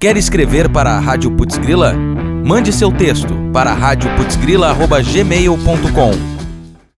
Quer escrever para a Rádio Putzgrila? Mande seu texto para radioputzgrila.gmail.com